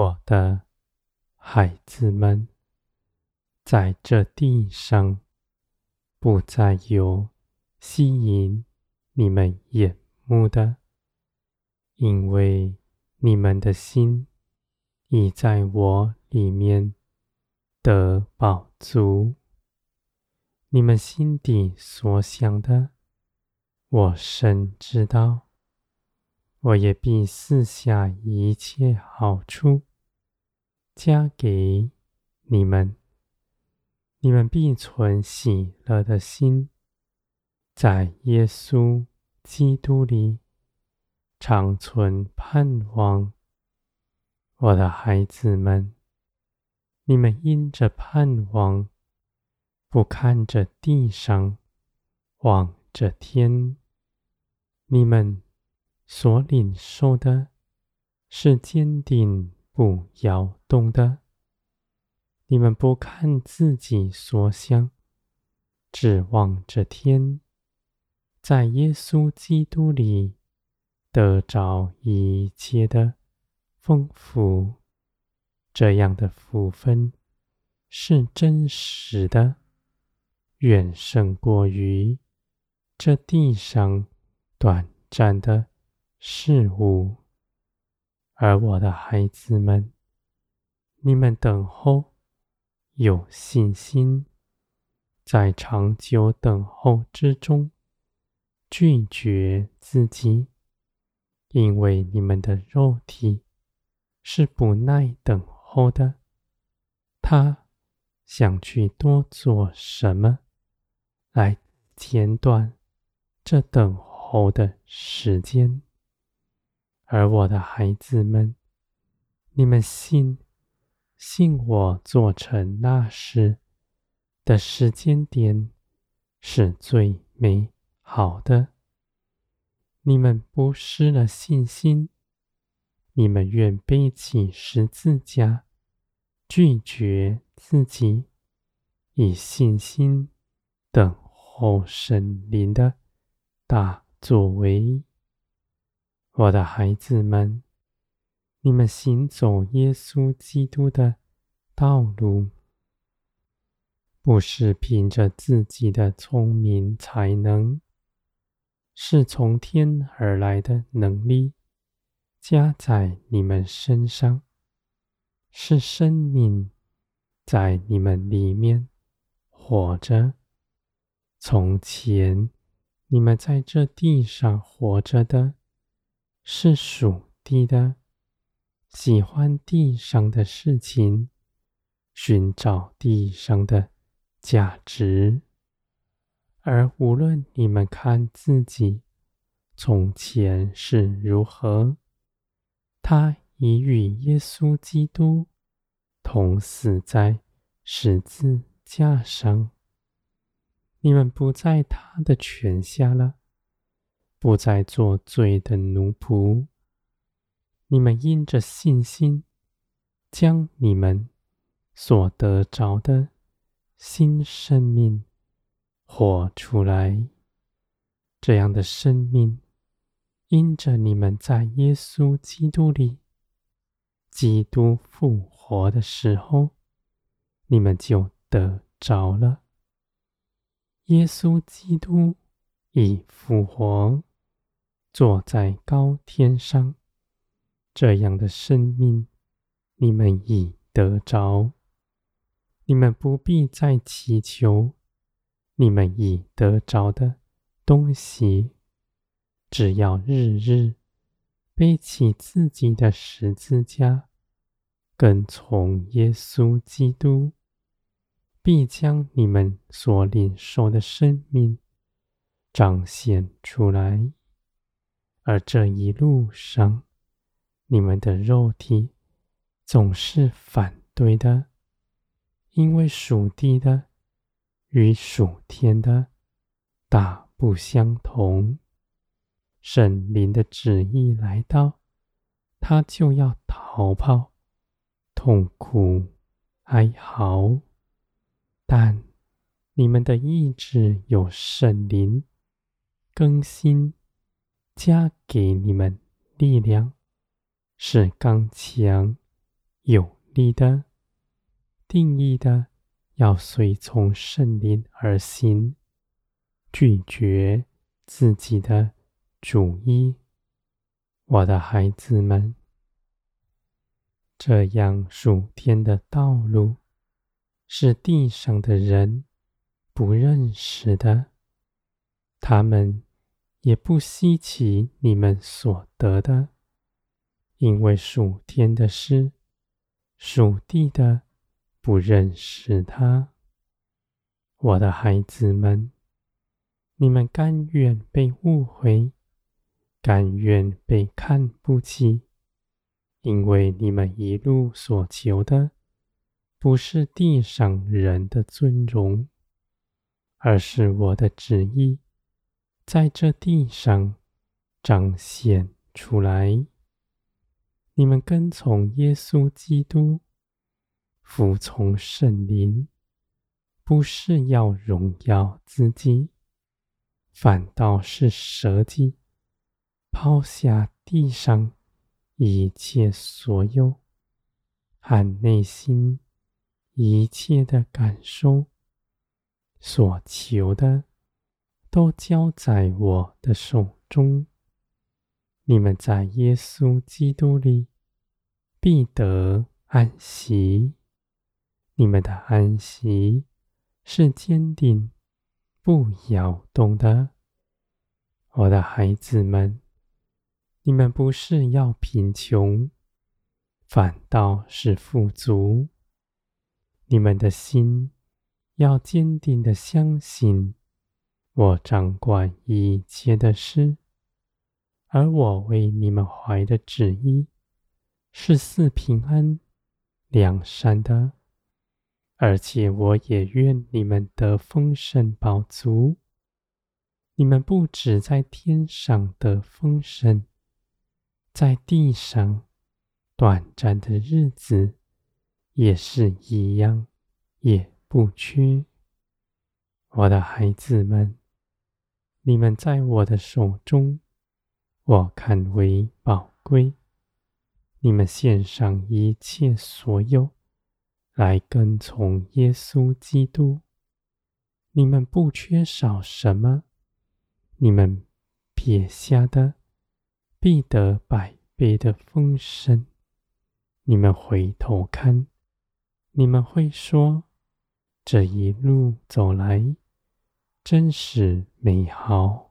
我的孩子们，在这地上不再有吸引你们眼目的，因为你们的心已在我里面得饱足。你们心底所想的，我深知道。我也必赐下一切好处，加给你们。你们必存喜乐的心，在耶稣基督里长存盼望。我的孩子们，你们因着盼望，不看着地上，望着天。你们。所领受的是坚定不摇动的。你们不看自己所想，只望着天，在耶稣基督里得着一切的丰富。这样的福分是真实的，远胜过于这地上短暂的。事物，而我的孩子们，你们等候，有信心，在长久等候之中，拒绝自己，因为你们的肉体是不耐等候的，他想去多做什么，来剪短这等候的时间。而我的孩子们，你们信，信我做成那时的时间点是最美好的。你们不失了信心，你们愿背起十字架，拒绝自己，以信心等候神灵的大作为。我的孩子们，你们行走耶稣基督的道路，不是凭着自己的聪明才能，是从天而来的能力加在你们身上，是生命在你们里面活着。从前你们在这地上活着的。是属地的，喜欢地上的事情，寻找地上的价值。而无论你们看自己从前是如何，他已与耶稣基督同死在十字架上，你们不在他的权下了。不再做罪的奴仆，你们因着信心，将你们所得着的新生命活出来。这样的生命，因着你们在耶稣基督里，基督复活的时候，你们就得着了。耶稣基督已复活。坐在高天上，这样的生命，你们已得着。你们不必再祈求你们已得着的东西，只要日日背起自己的十字架，跟从耶稣基督，必将你们所领受的生命彰显出来。而这一路上，你们的肉体总是反对的，因为属地的与属天的大不相同。圣灵的旨意来到，他就要逃跑、痛苦、哀嚎。但你们的意志有圣灵更新。加给你们力量，是刚强有力的、定义的，要随从圣灵而行，拒绝自己的主意。我的孩子们，这样属天的道路是地上的人不认识的，他们也不稀奇你们所得的，因为属天的事，属地的不认识他。我的孩子们，你们甘愿被误会。甘愿被看不起，因为你们一路所求的，不是地上人的尊荣，而是我的旨意，在这地上彰显出来。你们跟从耶稣基督，服从圣灵，不是要荣耀自己，反倒是舍己。抛下地上一切所有和内心一切的感受，所求的都交在我的手中。你们在耶稣基督里必得安息。你们的安息是坚定不摇动的，我的孩子们。你们不是要贫穷，反倒是富足。你们的心要坚定的相信，我掌管一切的事，而我为你们怀的旨意是赐平安、良善的，而且我也愿你们得丰盛饱足。你们不止在天上得丰盛。在地上短暂的日子也是一样，也不缺。我的孩子们，你们在我的手中，我看为宝贵。你们献上一切所有，来跟从耶稣基督。你们不缺少什么，你们撇下的。必得百倍的丰盛。你们回头看，你们会说：这一路走来，真实美好。